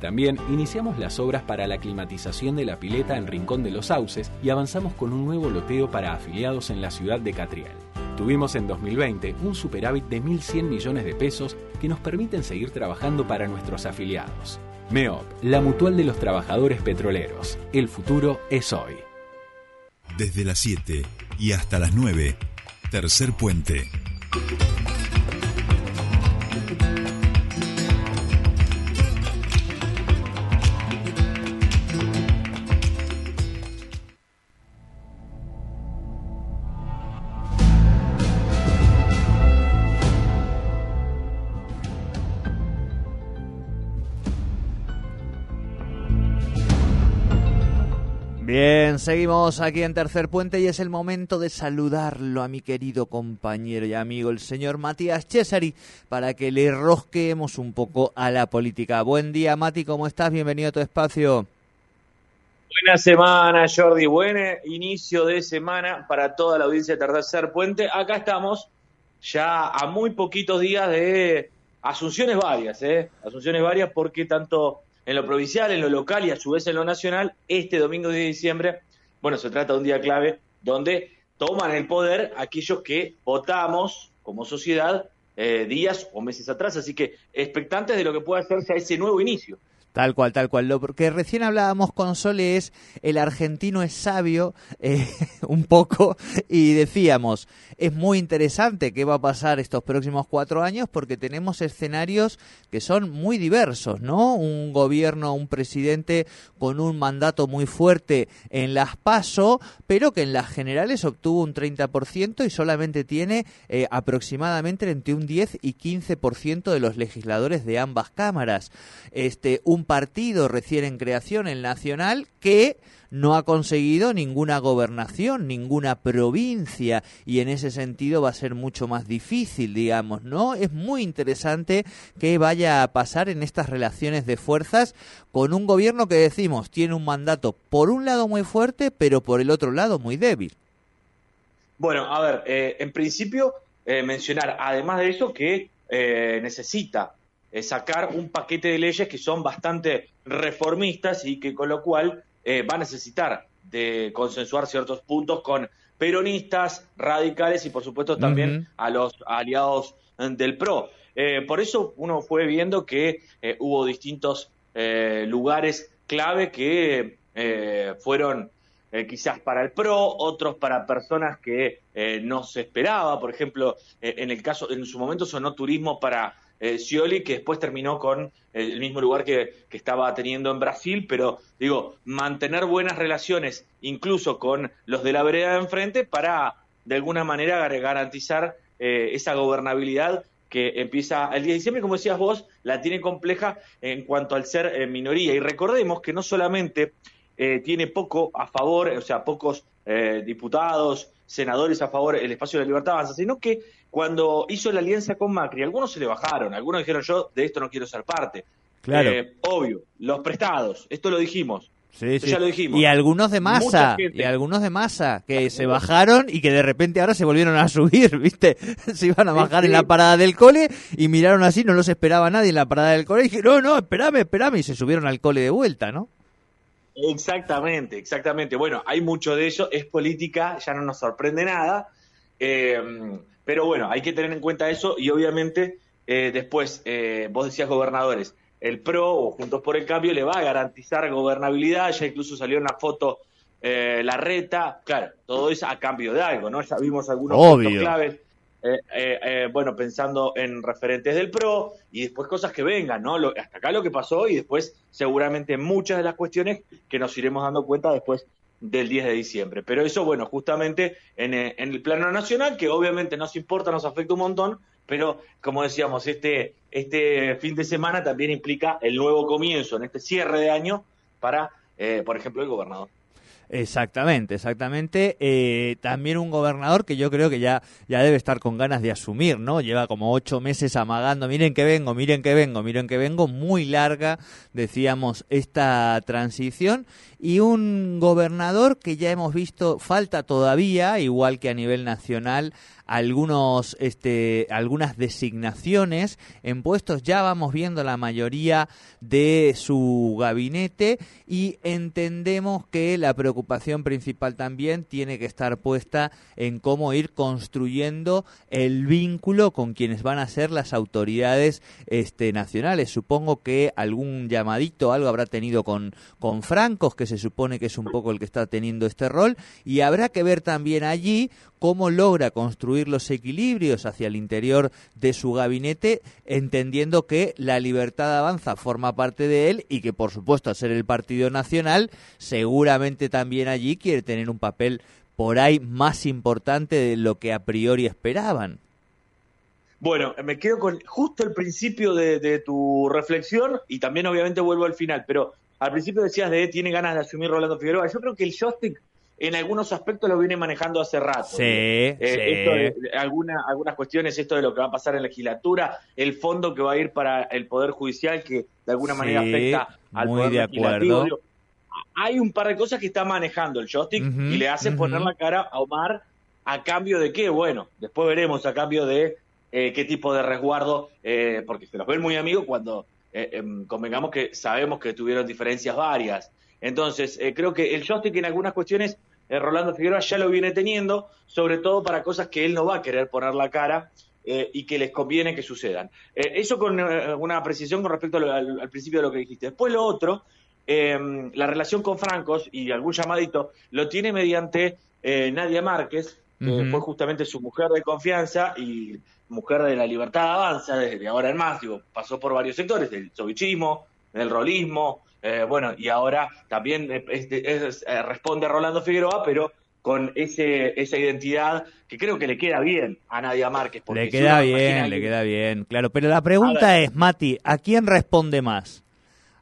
También iniciamos las obras para la climatización de la pileta en Rincón de los Sauces y avanzamos con un nuevo loteo para afiliados en la ciudad de Catrial. Tuvimos en 2020 un superávit de 1.100 millones de pesos que nos permiten seguir trabajando para nuestros afiliados. MEOP, la mutual de los trabajadores petroleros. El futuro es hoy. Desde las 7 y hasta las 9, tercer puente. Seguimos aquí en Tercer Puente y es el momento de saludarlo a mi querido compañero y amigo, el señor Matías Cesari, para que le rosquemos un poco a la política. Buen día, Mati, ¿cómo estás? Bienvenido a tu espacio. Buena semana, Jordi. Buen inicio de semana para toda la audiencia de Tercer Puente. Acá estamos ya a muy poquitos días de asunciones varias, ¿eh? Asunciones varias porque tanto en lo provincial, en lo local y a su vez en lo nacional, este domingo de diciembre, bueno, se trata de un día clave donde toman el poder aquellos que votamos como sociedad eh, días o meses atrás, así que expectantes de lo que pueda hacerse a ese nuevo inicio. Tal cual, tal cual. Lo que recién hablábamos con Sole es el argentino es sabio eh, un poco y decíamos, es muy interesante qué va a pasar estos próximos cuatro años porque tenemos escenarios que son muy diversos, ¿no? Un gobierno, un presidente con un mandato muy fuerte en las PASO, pero que en las generales obtuvo un 30% y solamente tiene eh, aproximadamente entre un 10 y 15% de los legisladores de ambas cámaras. Este, un partido recién en creación, el Nacional, que no ha conseguido ninguna gobernación, ninguna provincia, y en ese sentido va a ser mucho más difícil, digamos, ¿no? Es muy interesante que vaya a pasar en estas relaciones de fuerzas con un gobierno que decimos tiene un mandato por un lado muy fuerte, pero por el otro lado muy débil. Bueno, a ver, eh, en principio eh, mencionar, además de eso, que eh, necesita sacar un paquete de leyes que son bastante reformistas y que con lo cual eh, va a necesitar de consensuar ciertos puntos con peronistas, radicales y por supuesto también a los aliados del PRO. Eh, por eso uno fue viendo que eh, hubo distintos lugares clave que fueron quizás para el PRO, otros para personas que no se esperaba. Por ejemplo, en el caso, en su momento sonó turismo para eh, Scioli, que después terminó con el mismo lugar que, estaba teniendo en Brasil, pero digo, mantener buenas relaciones incluso con los de la vereda de enfrente para de alguna manera garantizar eh, esa gobernabilidad que empieza el 10 de diciembre, como decías vos, la tiene compleja en cuanto al ser eh, minoría. Y recordemos que no solamente tiene poco a favor, o sea, pocos diputados, senadores a favor el espacio de la libertad avanza, sino que cuando hizo la alianza con Macri, algunos se le bajaron, algunos dijeron yo de esto no quiero ser parte. Claro. Eh, obvio, los prestados, esto lo dijimos. Sí, sí. Ya lo dijimos. Y algunos de masa, y algunos de masa que se bajaron y que de repente ahora se volvieron a subir, ¿viste? Se iban a bajar en la parada del cole y miraron así, no los esperaba nadie en la parada del cole y dijeron, no, no, espérame, espérame, y se subieron al cole de vuelta, ¿no? Exactamente, exactamente. Bueno, hay mucho de ello, es política, ya no nos sorprende nada. Eh, pero bueno, hay que tener en cuenta eso y obviamente eh, después, eh, vos decías gobernadores, el PRO o Juntos por el Cambio le va a garantizar gobernabilidad, ya incluso salió en la foto eh, la reta, claro, todo eso a cambio de algo, ¿no? Ya vimos algunos puntos claves, bueno, pensando en referentes del PRO y después cosas que vengan, ¿no? hasta acá lo que pasó y después seguramente muchas de las cuestiones que nos iremos dando cuenta después del 10 de diciembre. Pero eso, bueno, justamente en, eh, en, el plano nacional, que obviamente nos importa, nos afecta un montón, pero como decíamos, este, este fin de semana también implica el nuevo comienzo en este cierre de año para, eh, por ejemplo, el gobernador. Exactamente, exactamente. Eh, también un gobernador que yo creo que ya, ya debe estar con ganas de asumir, ¿no? Lleva como ocho meses amagando, miren que vengo, miren que vengo, miren que vengo, muy larga, decíamos, esta transición. Y un gobernador que ya hemos visto, falta todavía, igual que a nivel nacional, algunos, este, algunas designaciones en puestos. Ya vamos viendo la mayoría de su gabinete y entendemos que la preocupación principal también tiene que estar puesta en cómo ir construyendo el vínculo con quienes van a ser las autoridades este, nacionales. Supongo que algún llamadito, algo habrá tenido con, con Francos, que se supone que es un poco el que está teniendo este rol, y habrá que ver también allí cómo logra construir los equilibrios hacia el interior de su gabinete, entendiendo que la libertad avanza forma parte de él y que, por supuesto, al ser el Partido Nacional, seguramente también allí quiere tener un papel por ahí más importante de lo que a priori esperaban. Bueno, me quedo con justo el principio de, tu reflexión y también obviamente vuelvo al final, pero al principio decías de tiene ganas de asumir Rolando Figueroa. Yo creo que el joystick en algunos aspectos lo viene manejando hace rato. Sí, eh, sí. algunas cuestiones, esto de lo que va a pasar en la legislatura, el fondo que va a ir para el Poder Judicial que de alguna manera afecta al muy Poder de acuerdo. hay un par de cosas que está manejando el joystick y le hace poner la cara a Omar a cambio de qué, bueno, después veremos a cambio de eh, qué tipo de resguardo, eh, porque se los ven muy amigos cuando em, convengamos que sabemos que tuvieron diferencias varias. Entonces, creo que el joystick en algunas cuestiones eh, Rolando Figueroa ya lo viene teniendo, sobre todo para cosas que él no va a querer poner la cara eh, y que les conviene que sucedan. Eh, eso con una precisión con respecto al, principio de lo que dijiste. Después lo otro, em, la relación con Francos y algún llamadito, lo tiene mediante Nadia Márquez, que fue justamente su mujer de confianza y mujer de la libertad avanza desde ahora en más, digo, pasó por varios sectores, del sovichismo, del rolismo, eh, bueno, y ahora también eh, eh, responde Rolando Figueroa, pero con ese, esa identidad que creo que le queda bien a Nadia Márquez. Le queda bien, le queda bien, claro. Pero la pregunta es, Mati, ¿a quién responde más?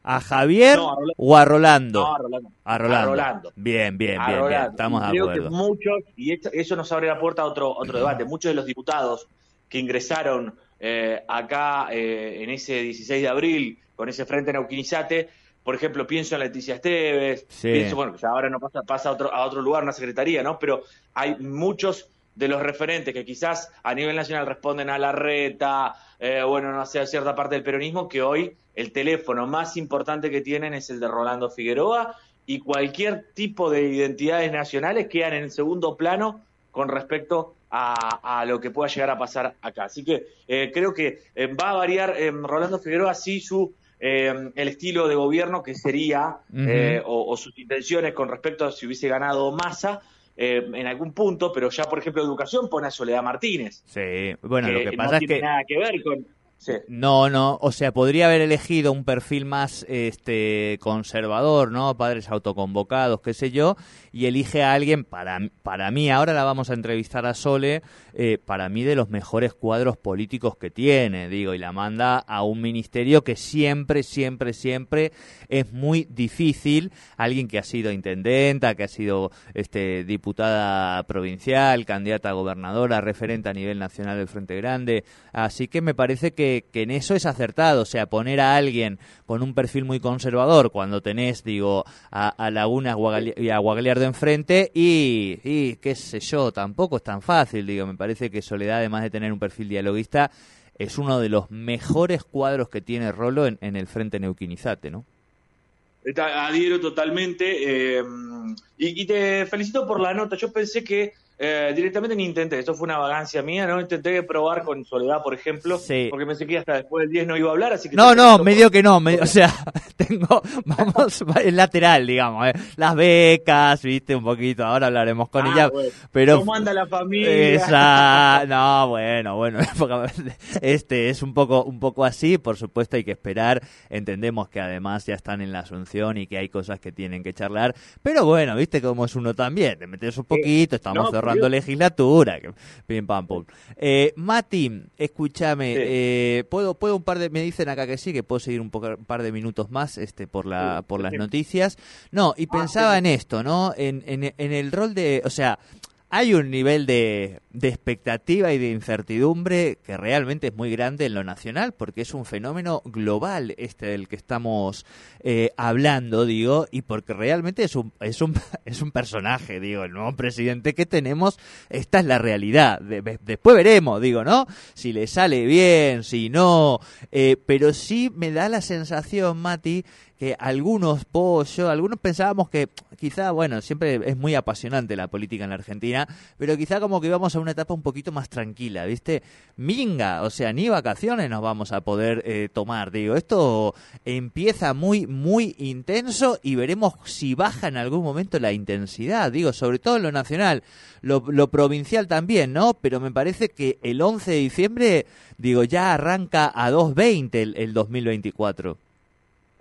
¿A Javier o a Rolando? No, a Rolando. Bien, bien, bien, bien, Estamos de acuerdo. Que muchos, y eso nos abre la puerta a otro, otro debate, muchos de los diputados que ingresaron acá en ese 16 de abril con ese frente Neuquinizate, por ejemplo, pienso en Leticia Esteves, pienso, bueno, que ahora no pasa, pasa a, otro, a otro lugar, una secretaría, ¿no? Pero hay muchos de los referentes que quizás a nivel nacional responden a la reta, eh, bueno, no sé, a cierta parte del peronismo, que hoy el teléfono más importante que tienen es el de Rolando Figueroa y cualquier tipo de identidades nacionales quedan en el segundo plano con respecto a, lo que pueda llegar a pasar acá. Así que eh, creo que eh, va a variar Rolando Figueroa sí su eh, el estilo de gobierno que sería eh, o, sus intenciones con respecto a si hubiese ganado Massa eh, en algún punto, pero ya por ejemplo educación pone a Soledad Martínez. Sí, bueno, lo que pasa es que nada que ver con no, no, o sea, podría haber elegido un perfil más este conservador, ¿no? Padres autoconvocados, qué sé yo, y elige a alguien para para mí, ahora la vamos a entrevistar a Sole, eh, para mí de los mejores cuadros políticos que tiene, digo, y la manda a un ministerio que siempre, siempre, siempre es muy difícil, alguien que ha sido intendenta, que ha sido este diputada provincial, candidata a gobernadora, referente a nivel nacional del Frente Grande, así que me parece que que, en eso es acertado, o sea, poner a alguien con un perfil muy conservador cuando tenés, digo, a, Laguna y a Guagliardo enfrente y, qué sé yo, tampoco es tan fácil, digo, me parece que Soledad, además de tener un perfil dialoguista, es uno de los mejores cuadros que tiene Rolo en, el frente neuquinizate, ¿no? Adhiero totalmente eh, y, te felicito por la nota. Yo pensé que eh, directamente ni intenté, eso fue una vagancia mía, no intenté probar con Soledad, por ejemplo, porque pensé que hasta después del 10 no iba a hablar, así que... No, no, medio que no, o sea, tengo, vamos, el lateral, digamos, eh. las becas, viste, un poquito, ahora hablaremos con ah, ella, pero... ¿Cómo anda la familia? Esa, no, bueno, bueno, este es un poco, un poco así, por supuesto hay que esperar, entendemos que además ya están en la asunción y que hay cosas que tienen que charlar, pero bueno, viste cómo es uno también, te metes un poquito, estamos cerrando legislatura. Pim, pam, pum. Eh, Mati, escúchame, eh, ¿puedo, puedo un par de, me dicen acá que sí, que puedo seguir un, poco, un par de minutos más este, por, la, por las noticias. No, y ah, pensaba en esto, ¿no? En, en, en el rol de, o sea, hay un nivel de, de, expectativa y de incertidumbre que realmente es muy grande en lo nacional, porque es un fenómeno global este del que estamos eh, hablando, digo, y porque realmente es un, es un, es un personaje, digo, el nuevo presidente que tenemos, esta es la realidad. después veremos, digo, ¿no? Si le sale bien, si no, eh, pero sí me da la sensación, Mati, que algunos pollo, algunos pensábamos que quizá, bueno, siempre es muy apasionante la política en la Argentina, pero quizá como que íbamos a una etapa un poquito más tranquila, ¿viste? Minga, o sea, ni vacaciones nos vamos a poder eh, tomar, digo, esto empieza muy, muy intenso y veremos si baja en algún momento la intensidad, digo, sobre todo en lo nacional, lo, provincial también, ¿no? Pero me parece que el 11 de diciembre, digo, ya arranca a 2.20 el, el 2024.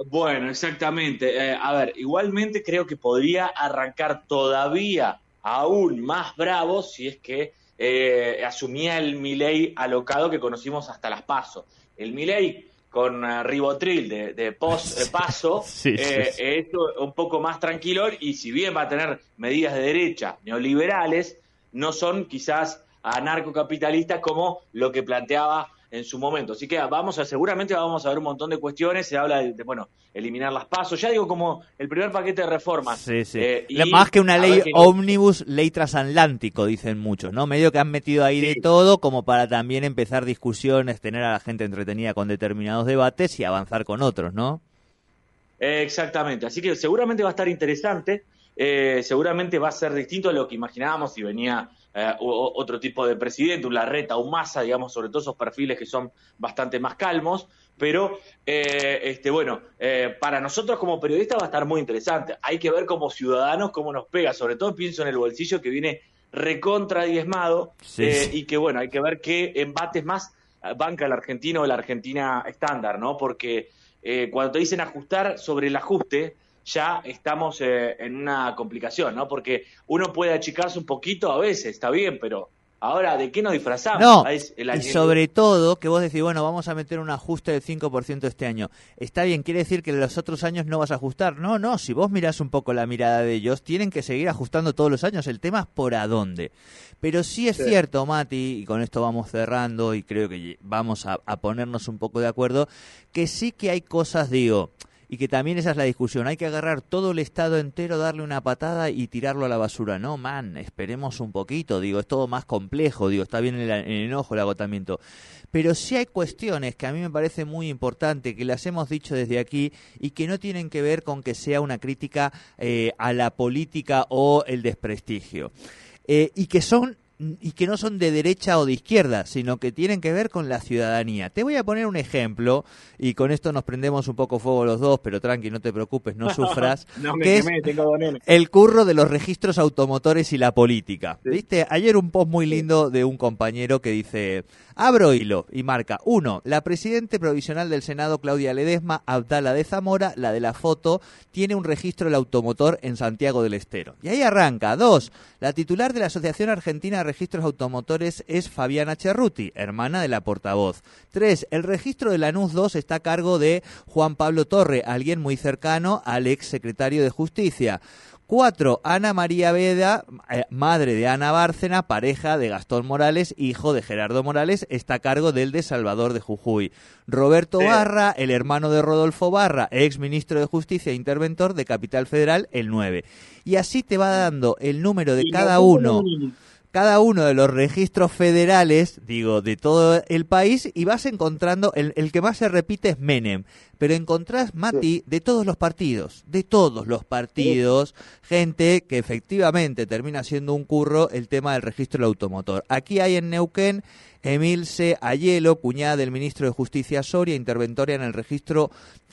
Bueno, exactamente. Eh, a ver, igualmente creo que podría arrancar todavía aún más bravo si es que eh, asumía el Milei alocado que conocimos hasta las pasos. El Milei con uh, ribotril de, post paso es un poco más tranquilo y si bien va a tener medidas de derecha neoliberales, no son quizás anarcocapitalistas como lo que planteaba en su momento. Así que vamos a, seguramente vamos a ver un montón de cuestiones, se habla de, bueno, eliminar las pasos, ya digo como el primer paquete de reformas. Sí, sí. Eh, Más que una ley ómnibus, ley transatlántico, dicen muchos, ¿no? Medio que han metido ahí de todo como para también empezar discusiones, tener a la gente entretenida con determinados debates y avanzar con otros, ¿no? exactamente, así que seguramente va a estar interesante, eh, seguramente va a ser distinto a lo que imaginábamos si venía eh, otro tipo de presidente, un Larreta, un Massa, digamos, sobre todo esos perfiles que son bastante más calmos, pero eh, este, bueno, eh, para nosotros como periodistas va a estar muy interesante. Hay que ver como ciudadanos cómo nos pega, sobre todo pienso en el bolsillo que viene recontra diezmado y que bueno, hay que ver qué embates más banca el argentino o la Argentina estándar, ¿no? Porque cuando te dicen ajustar sobre el ajuste, ya estamos eh, en una complicación, ¿no? Porque uno puede achicarse un poquito a veces, está bien, pero ahora, ¿de qué nos disfrazamos? No, y sobre todo que vos decís, bueno, vamos a meter un ajuste del 5% este año. Está bien, quiere decir que los otros años no vas a ajustar. No, no, si vos mirás un poco la mirada de ellos, tienen que seguir ajustando todos los años. El tema es por a dónde. Pero sí es cierto, Mati, y con esto vamos cerrando y creo que vamos a ponernos un poco de acuerdo, que sí que hay cosas, digo, y que también esa es la discusión. Hay que agarrar todo el Estado entero, darle una patada y tirarlo a la basura. No, man, esperemos un poquito, digo, es todo más complejo, digo, está bien el, el enojo, el agotamiento. Pero sí hay cuestiones que a mí me parece muy importante, que las hemos dicho desde aquí y que no tienen que ver con que sea una crítica eh, a la política o el desprestigio. Eh, y que son y que no son de derecha o de izquierda, sino que tienen que ver con la ciudadanía. Te voy a poner un ejemplo, y con esto nos prendemos un poco fuego los dos, pero tranqui, no te preocupes, no sufras. no me que tengo el curro de los registros automotores y la política. ¿Viste? Ayer un post muy lindo de un compañero que dice, Abro hilo y marca uno, La presidente provisional del Senado, Claudia Ledesma, Abdala de Zamora, la de la foto, tiene un registro del automotor en Santiago del Estero. Y ahí arranca. Dos, La titular de la Asociación Argentina Registros Automotores es Fabiana Cerruti, hermana de la portavoz. Tres, El registro de Lanús 2 está a cargo de Juan Pablo Torre, alguien muy cercano al ex secretario de Justicia. Cuatro, Ana María Veda, eh, madre de Ana Bárcena, pareja de Gastón Morales, hijo de Gerardo Morales, está a cargo del de Salvador de Jujuy. Roberto Barra, el hermano de Rodolfo Barra, ex ministro de Justicia e interventor de Capital Federal, el 9. Y así te va dando el número de cada uno cada uno de los registros federales, digo, de todo el país y vas encontrando, el, el que más se repite es Menem, pero encontrás, Mati, de todos los partidos, de todos los partidos, gente que efectivamente termina siendo un curro el tema del registro del automotor. Aquí hay en Neuquén Emilce Ayelo, cuñada del ministro de Justicia Soria, interventoria en el registro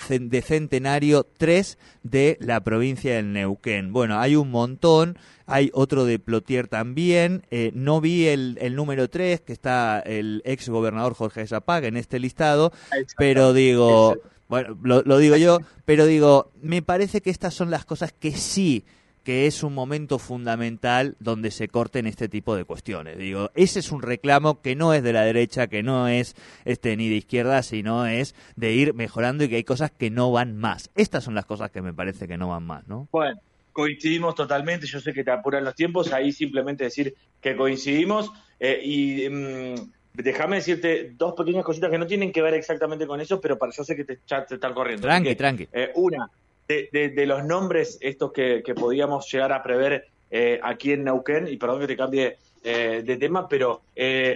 de Centenario 3 de la provincia del Neuquén. Bueno, hay un montón, hay otro de Plotier también, eh, no vi el, el, número 3, que está el ex gobernador Jorge Zapaga en este listado, pero digo... Bueno, lo, digo yo, pero digo, me parece que estas son las cosas que sí que es un momento fundamental donde se corten este tipo de cuestiones. Digo, ese es un reclamo que no es de la derecha, que no es este ni de izquierda, sino es de ir mejorando y que hay cosas que no van más. Estas son las cosas que me parece que no van más, ¿no? Bueno, coincidimos totalmente, yo sé que te apuran los tiempos, ahí simplemente decir que coincidimos eh, y mm, déjame decirte dos pequeñas cositas que no tienen que ver exactamente con eso, pero para yo sé que te, ya te están corriendo. Tranqui, tranqui. Eh, una, de, los nombres estos que, podíamos llegar a prever eh, aquí en Neuquén, y perdón que te cambie de tema, pero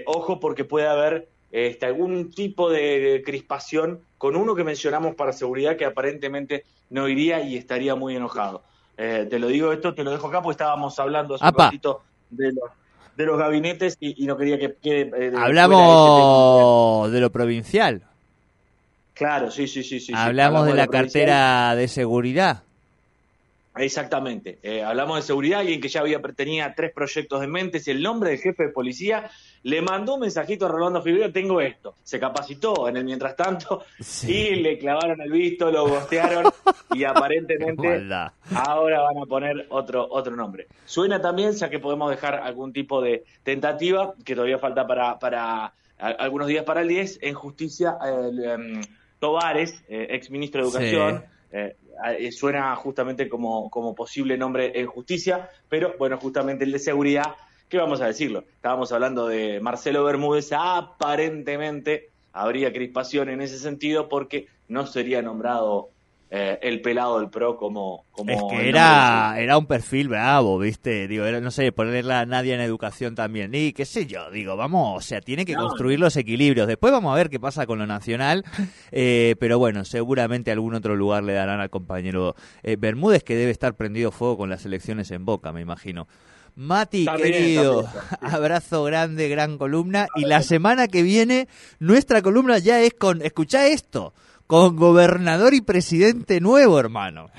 ojo porque puede haber este, algún tipo de crispación con uno que mencionamos para seguridad que aparentemente no iría y estaría muy enojado. Eh, te lo digo esto, te lo dejo acá porque estábamos hablando hace un ratito de los, de los gabinetes y, no quería que quede... Eh, Hablamos de lo provincial. Claro, sí, sí, sí. sí Hablamos, de, la cartera de seguridad. Exactamente. Eh, hablamos de seguridad, alguien que ya había tenía tres proyectos en mente, si el nombre del jefe de policía le mandó un mensajito a Rolando Figueroa, tengo esto. Se capacitó en el mientras tanto y le clavaron el visto, lo gostearon y aparentemente ahora van a poner otro, otro nombre. Suena también, ya que podemos dejar algún tipo de tentativa, que todavía falta para, para algunos días para el 10, en justicia, em, Tovares, eh, ex ministro de Educación, eh, eh, suena justamente como, como posible nombre en justicia, pero bueno, justamente el de seguridad ¿qué vamos a decirlo? Estábamos hablando de Marcelo Bermúdez, aparentemente habría crispación en ese sentido porque no sería nombrado eh, el pelado del pro como... como es que era, era un perfil bravo, ¿viste? Digo, era, no sé, ponerla a nadie en educación también. Y qué sé yo, digo, vamos, o sea, tiene que construir los equilibrios. Después vamos a ver qué pasa con lo nacional, eh, pero bueno, seguramente algún otro lugar le darán al compañero eh, Bermúdez, que debe estar prendido fuego con las elecciones en Boca, me imagino. Mati, querido, abrazo grande, gran columna. Y la semana que viene, nuestra columna ya es con, escucha esto, con gobernador y presidente nuevo, hermano.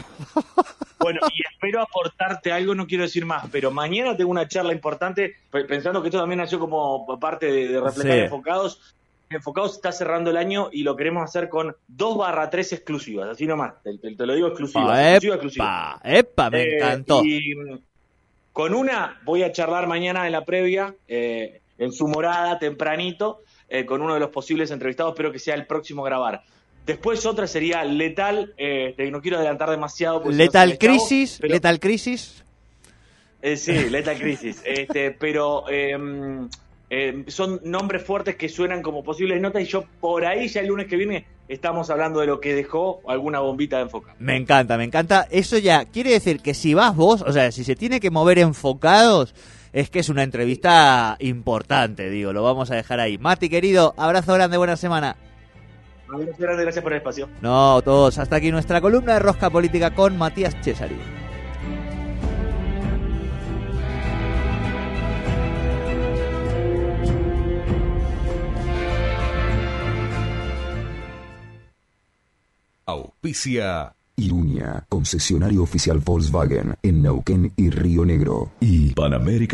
Bueno, y espero aportarte algo, no quiero decir más, pero mañana tengo una charla importante, pensando que esto también nació como parte de, de Enfocados. Enfocados está cerrando el año y lo queremos hacer con 2 barra 3 exclusivas, así nomás, te, lo digo exclusiva. exclusiva, epa, me eh, encantó. Y, con una voy a charlar mañana en la previa, eh, en su morada, tempranito, eh, con uno de los posibles entrevistados, espero que sea el próximo a grabar. Después otra sería Letal, eh, no quiero adelantar demasiado. Letal Crisis, Letal Crisis. sí, Letal Crisis, este, pero em, son nombres fuertes que suenan como posibles notas y yo por ahí ya el lunes que viene estamos hablando de lo que dejó alguna bombita de enfoca. Me encanta, me encanta. Eso ya quiere decir que si vas vos, o sea, si se tiene que mover enfocados, es que es una entrevista importante, digo, lo vamos a dejar ahí. Mati, querido, abrazo grande, buena semana. Grande, gracias por el espacio. No, todos, hasta aquí nuestra columna de Rosca Política con Matías Cesari. Auspicia. Irunia, concesionario oficial Volkswagen en Neuquén y Río Negro. Y Panamérica.